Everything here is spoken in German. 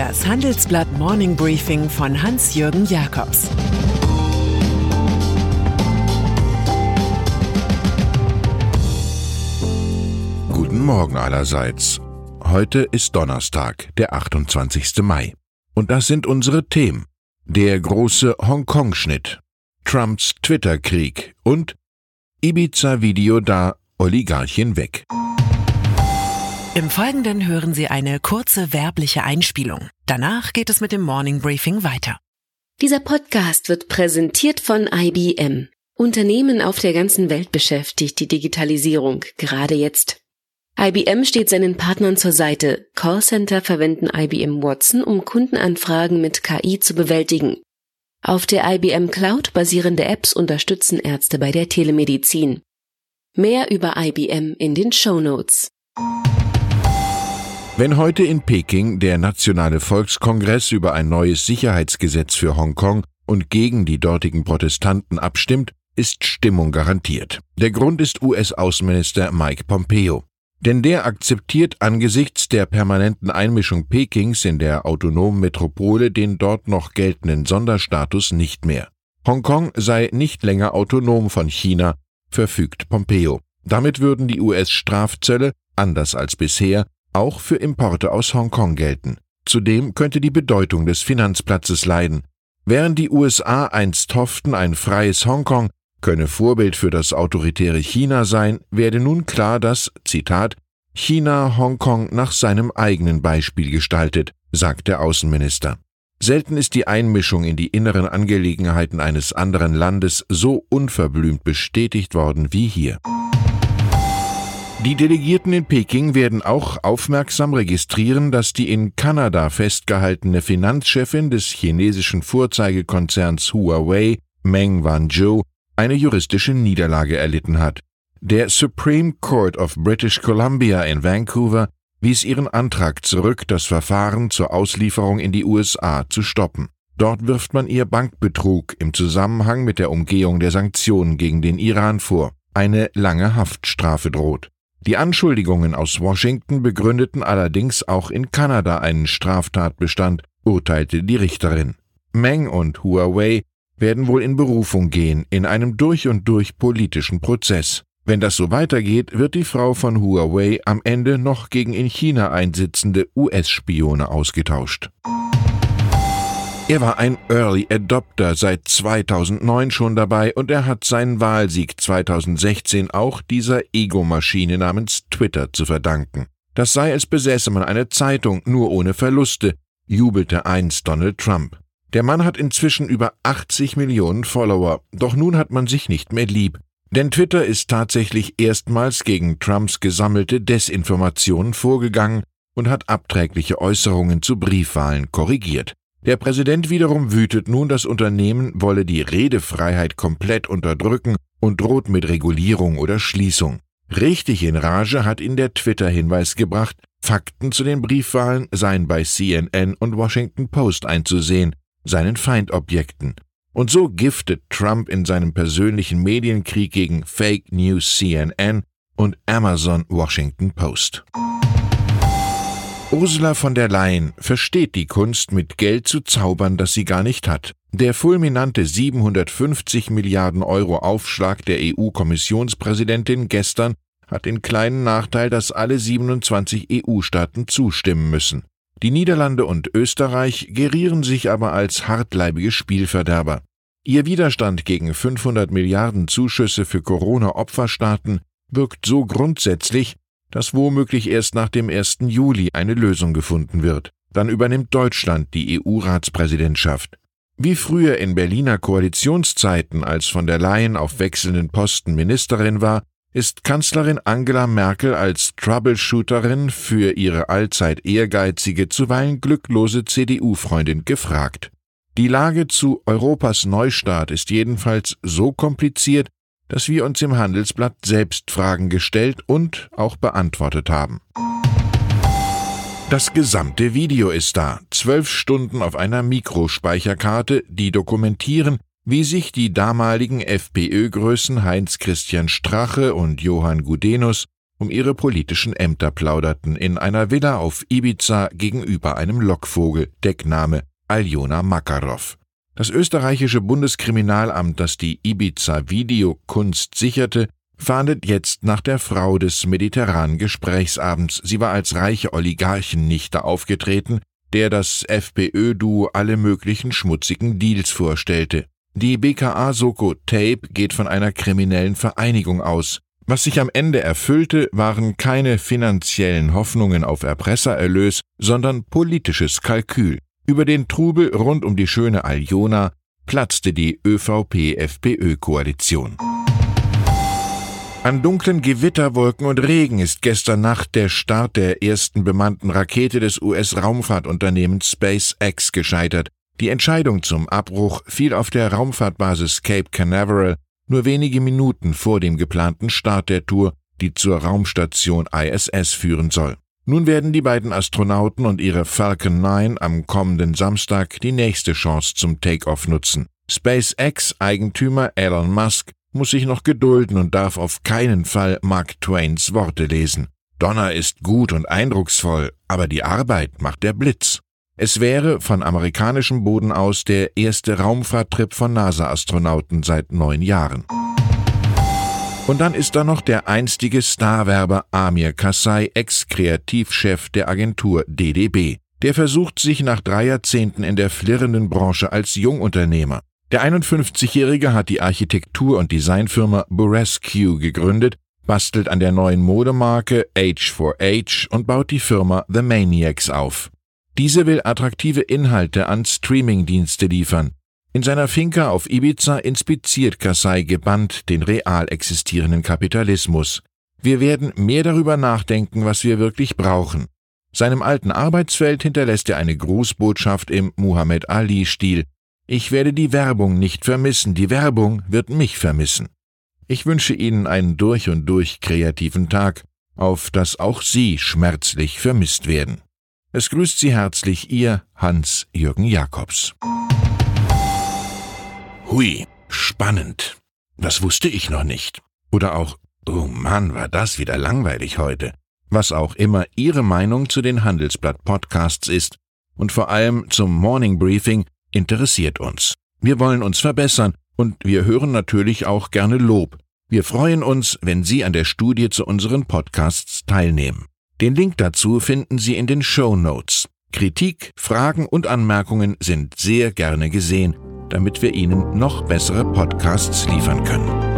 Das Handelsblatt Morning Briefing von Hans-Jürgen Jakobs Guten Morgen allerseits. Heute ist Donnerstag, der 28. Mai. Und das sind unsere Themen. Der große Hongkong-Schnitt, Trumps Twitter-Krieg und Ibiza-Video da Oligarchin weg. Im Folgenden hören Sie eine kurze werbliche Einspielung. Danach geht es mit dem Morning Briefing weiter. Dieser Podcast wird präsentiert von IBM. Unternehmen auf der ganzen Welt beschäftigt die Digitalisierung, gerade jetzt. IBM steht seinen Partnern zur Seite. Callcenter verwenden IBM Watson, um Kundenanfragen mit KI zu bewältigen. Auf der IBM Cloud basierende Apps unterstützen Ärzte bei der Telemedizin. Mehr über IBM in den Show Notes. Wenn heute in Peking der Nationale Volkskongress über ein neues Sicherheitsgesetz für Hongkong und gegen die dortigen Protestanten abstimmt, ist Stimmung garantiert. Der Grund ist US-Außenminister Mike Pompeo. Denn der akzeptiert angesichts der permanenten Einmischung Pekings in der autonomen Metropole den dort noch geltenden Sonderstatus nicht mehr. Hongkong sei nicht länger autonom von China, verfügt Pompeo. Damit würden die US-Strafzölle, anders als bisher, auch für Importe aus Hongkong gelten. Zudem könnte die Bedeutung des Finanzplatzes leiden. Während die USA einst hofften, ein freies Hongkong könne Vorbild für das autoritäre China sein, werde nun klar, dass, Zitat, China Hongkong nach seinem eigenen Beispiel gestaltet, sagt der Außenminister. Selten ist die Einmischung in die inneren Angelegenheiten eines anderen Landes so unverblümt bestätigt worden wie hier. Die Delegierten in Peking werden auch aufmerksam registrieren, dass die in Kanada festgehaltene Finanzchefin des chinesischen Vorzeigekonzerns Huawei, Meng Wanzhou, eine juristische Niederlage erlitten hat. Der Supreme Court of British Columbia in Vancouver wies ihren Antrag zurück, das Verfahren zur Auslieferung in die USA zu stoppen. Dort wirft man ihr Bankbetrug im Zusammenhang mit der Umgehung der Sanktionen gegen den Iran vor. Eine lange Haftstrafe droht. Die Anschuldigungen aus Washington begründeten allerdings auch in Kanada einen Straftatbestand, urteilte die Richterin. Meng und Huawei werden wohl in Berufung gehen, in einem durch und durch politischen Prozess. Wenn das so weitergeht, wird die Frau von Huawei am Ende noch gegen in China einsitzende US-Spione ausgetauscht. Er war ein Early Adopter seit 2009 schon dabei und er hat seinen Wahlsieg 2016 auch dieser Ego-Maschine namens Twitter zu verdanken. Das sei, als besäße man eine Zeitung nur ohne Verluste, jubelte einst Donald Trump. Der Mann hat inzwischen über 80 Millionen Follower, doch nun hat man sich nicht mehr lieb. Denn Twitter ist tatsächlich erstmals gegen Trumps gesammelte Desinformationen vorgegangen und hat abträgliche Äußerungen zu Briefwahlen korrigiert. Der Präsident wiederum wütet nun, das Unternehmen wolle die Redefreiheit komplett unterdrücken und droht mit Regulierung oder Schließung. Richtig in Rage hat ihn der Twitter-Hinweis gebracht, Fakten zu den Briefwahlen seien bei CNN und Washington Post einzusehen, seinen Feindobjekten. Und so giftet Trump in seinem persönlichen Medienkrieg gegen Fake News CNN und Amazon Washington Post. Ursula von der Leyen versteht die Kunst, mit Geld zu zaubern, das sie gar nicht hat. Der fulminante 750 Milliarden Euro Aufschlag der EU-Kommissionspräsidentin gestern hat den kleinen Nachteil, dass alle 27 EU-Staaten zustimmen müssen. Die Niederlande und Österreich gerieren sich aber als hartleibige Spielverderber. Ihr Widerstand gegen 500 Milliarden Zuschüsse für Corona-Opferstaaten wirkt so grundsätzlich, dass womöglich erst nach dem 1. Juli eine Lösung gefunden wird. Dann übernimmt Deutschland die EU-Ratspräsidentschaft. Wie früher in Berliner Koalitionszeiten, als von der Leyen auf wechselnden Posten Ministerin war, ist Kanzlerin Angela Merkel als Troubleshooterin für ihre allzeit ehrgeizige, zuweilen glücklose CDU-Freundin gefragt. Die Lage zu Europas Neustart ist jedenfalls so kompliziert, dass wir uns im Handelsblatt selbst Fragen gestellt und auch beantwortet haben. Das gesamte Video ist da, zwölf Stunden auf einer Mikrospeicherkarte, die dokumentieren, wie sich die damaligen FPÖ-Größen Heinz Christian Strache und Johann Gudenus um ihre politischen Ämter plauderten in einer Villa auf Ibiza gegenüber einem Lockvogel, Deckname Aljona Makarov. Das österreichische Bundeskriminalamt, das die Ibiza-Videokunst sicherte, fahndet jetzt nach der Frau des mediterranen Gesprächsabends. Sie war als reiche Oligarchennichte aufgetreten, der das FPÖ-Duo alle möglichen schmutzigen Deals vorstellte. Die BKA Soko Tape geht von einer kriminellen Vereinigung aus. Was sich am Ende erfüllte, waren keine finanziellen Hoffnungen auf Erpressererlös, sondern politisches Kalkül. Über den Trubel rund um die schöne Aljona platzte die ÖVP-FPÖ-Koalition. An dunklen Gewitterwolken und Regen ist gestern Nacht der Start der ersten bemannten Rakete des US-Raumfahrtunternehmens SpaceX gescheitert. Die Entscheidung zum Abbruch fiel auf der Raumfahrtbasis Cape Canaveral nur wenige Minuten vor dem geplanten Start der Tour, die zur Raumstation ISS führen soll. Nun werden die beiden Astronauten und ihre Falcon 9 am kommenden Samstag die nächste Chance zum Takeoff nutzen. SpaceX-Eigentümer Elon Musk muss sich noch gedulden und darf auf keinen Fall Mark Twains Worte lesen. Donner ist gut und eindrucksvoll, aber die Arbeit macht der Blitz. Es wäre von amerikanischem Boden aus der erste Raumfahrttrip von NASA-Astronauten seit neun Jahren. Und dann ist da noch der einstige Starwerber Amir Kassai, Ex-Kreativchef der Agentur DDB. Der versucht sich nach drei Jahrzehnten in der flirrenden Branche als Jungunternehmer. Der 51-Jährige hat die Architektur- und Designfirma Buresque gegründet, bastelt an der neuen Modemarke H4H und baut die Firma The Maniacs auf. Diese will attraktive Inhalte an Streamingdienste liefern. In seiner Finca auf Ibiza inspiziert Kassai gebannt den real existierenden Kapitalismus. Wir werden mehr darüber nachdenken, was wir wirklich brauchen. Seinem alten Arbeitsfeld hinterlässt er eine Grußbotschaft im Muhammad Ali-Stil. Ich werde die Werbung nicht vermissen, die Werbung wird mich vermissen. Ich wünsche Ihnen einen durch und durch kreativen Tag, auf dass auch Sie schmerzlich vermisst werden. Es grüßt Sie herzlich Ihr Hans-Jürgen Jakobs. Hui, spannend. Das wusste ich noch nicht. Oder auch, oh Mann, war das wieder langweilig heute. Was auch immer Ihre Meinung zu den Handelsblatt-Podcasts ist und vor allem zum Morning Briefing interessiert uns. Wir wollen uns verbessern und wir hören natürlich auch gerne Lob. Wir freuen uns, wenn Sie an der Studie zu unseren Podcasts teilnehmen. Den Link dazu finden Sie in den Show Notes. Kritik, Fragen und Anmerkungen sind sehr gerne gesehen, damit wir Ihnen noch bessere Podcasts liefern können.